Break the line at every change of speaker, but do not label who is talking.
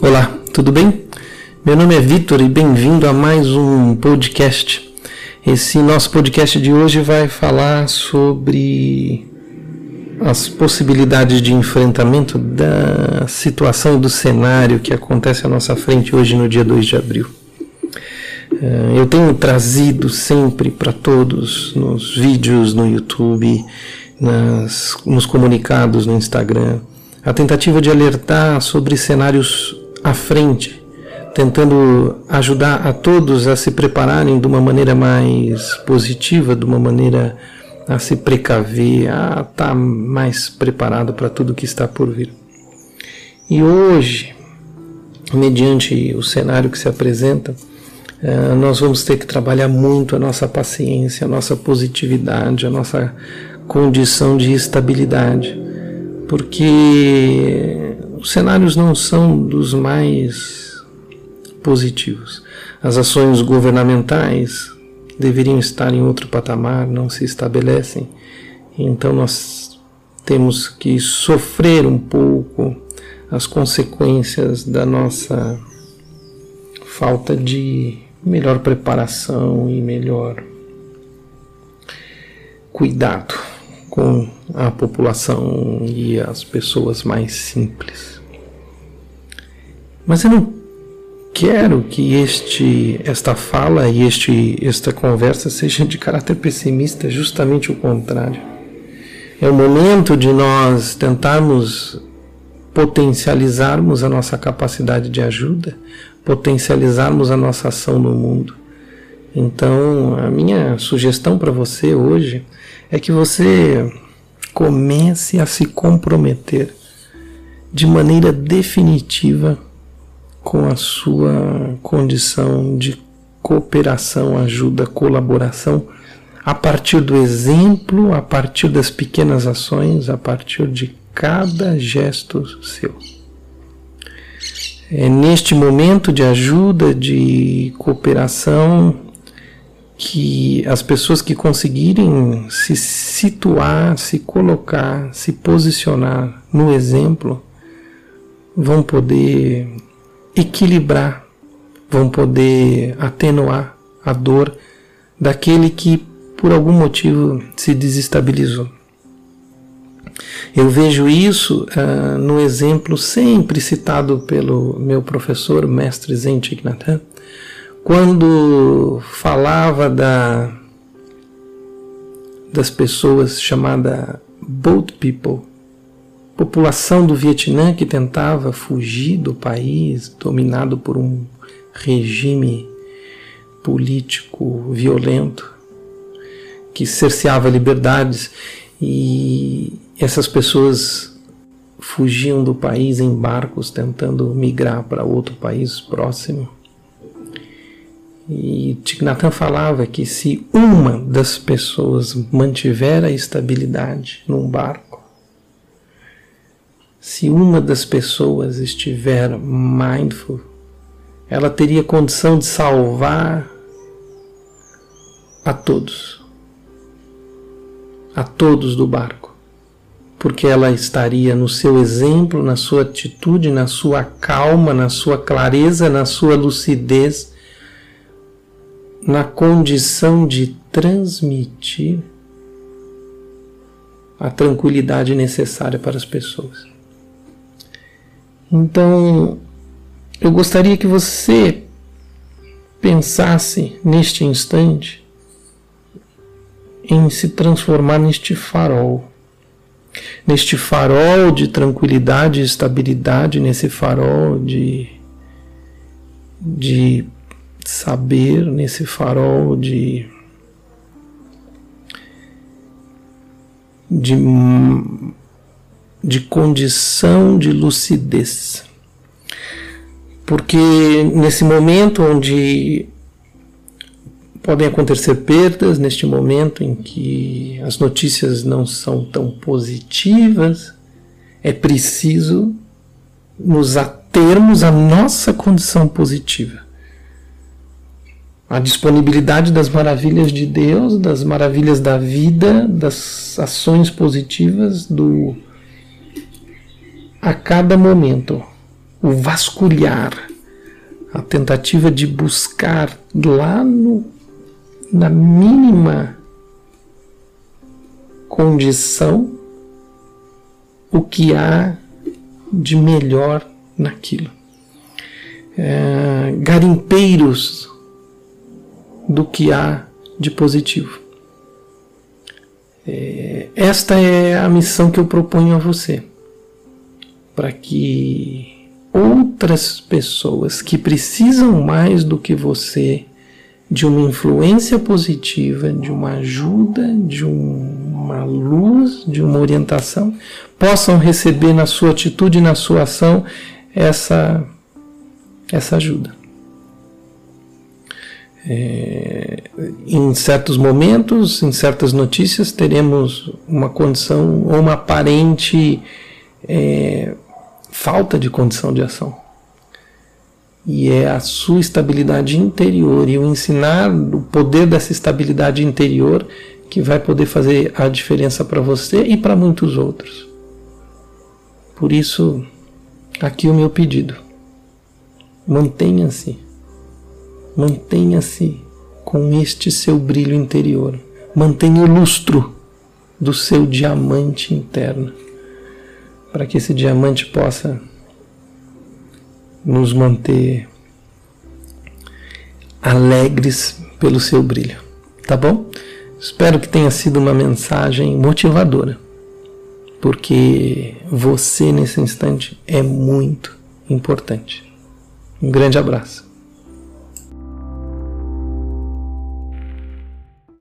Olá, tudo bem? Meu nome é Vitor e bem-vindo a mais um podcast. Esse nosso podcast de hoje vai falar sobre as possibilidades de enfrentamento da situação do cenário que acontece à nossa frente hoje no dia 2 de abril. Eh, eu tenho trazido sempre para todos nos vídeos no YouTube, nas, nos comunicados no Instagram, a tentativa de alertar sobre cenários à frente, tentando ajudar a todos a se prepararem de uma maneira mais positiva, de uma maneira a se precaver, a estar tá mais preparado para tudo que está por vir. E hoje, mediante o cenário que se apresenta, eh, nós vamos ter que trabalhar muito a nossa paciência, a nossa positividade, a nossa condição de estabilidade porque os cenários não são dos mais positivos. As ações governamentais deveriam estar em outro patamar, não se estabelecem. Então nós temos que sofrer um pouco as consequências da nossa falta de melhor preparação e melhor cuidado com a população e as pessoas mais simples. Mas eu não quero que este, esta fala e este, esta conversa seja de caráter pessimista, justamente o contrário. É o momento de nós tentarmos potencializarmos a nossa capacidade de ajuda, potencializarmos a nossa ação no mundo. Então, a minha sugestão para você hoje é que você comece a se comprometer de maneira definitiva com a sua condição de cooperação, ajuda, colaboração, a partir do exemplo, a partir das pequenas ações, a partir de cada gesto seu. É neste momento de ajuda, de cooperação, que as pessoas que conseguirem se situar, se colocar, se posicionar no exemplo, vão poder equilibrar, vão poder atenuar a dor daquele que por algum motivo se desestabilizou. Eu vejo isso uh, no exemplo sempre citado pelo meu professor, mestre Zen Thich Nhat quando falava da, das pessoas chamada Boat People, população do Vietnã que tentava fugir do país dominado por um regime político violento que cerceava liberdades e essas pessoas fugiam do país em barcos tentando migrar para outro país próximo. E Tignatan falava que se uma das pessoas mantiver a estabilidade num barco, se uma das pessoas estiver mindful, ela teria condição de salvar a todos, a todos do barco, porque ela estaria no seu exemplo, na sua atitude, na sua calma, na sua clareza, na sua lucidez na condição de transmitir a tranquilidade necessária para as pessoas. Então, eu gostaria que você pensasse neste instante em se transformar neste farol. Neste farol de tranquilidade e estabilidade, nesse farol de, de saber nesse farol de de, de condição de lucidez. Porque nesse momento onde podem acontecer perdas, neste momento em que as notícias não são tão positivas, é preciso nos atermos à nossa condição positiva a disponibilidade das maravilhas de Deus, das maravilhas da vida, das ações positivas do a cada momento o vasculhar, a tentativa de buscar lá no, na mínima condição o que há de melhor naquilo. É, garimpeiros do que há de positivo. É, esta é a missão que eu proponho a você, para que outras pessoas que precisam mais do que você de uma influência positiva, de uma ajuda, de uma luz, de uma orientação, possam receber na sua atitude, na sua ação, essa, essa ajuda. É, em certos momentos, em certas notícias, teremos uma condição ou uma aparente é, falta de condição de ação. E é a sua estabilidade interior e o ensinar o poder dessa estabilidade interior que vai poder fazer a diferença para você e para muitos outros. Por isso, aqui o meu pedido: mantenha-se Mantenha-se com este seu brilho interior. Mantenha o lustro do seu diamante interno, para que esse diamante possa nos manter alegres pelo seu brilho. Tá bom? Espero que tenha sido uma mensagem motivadora, porque você nesse instante é muito importante. Um grande abraço.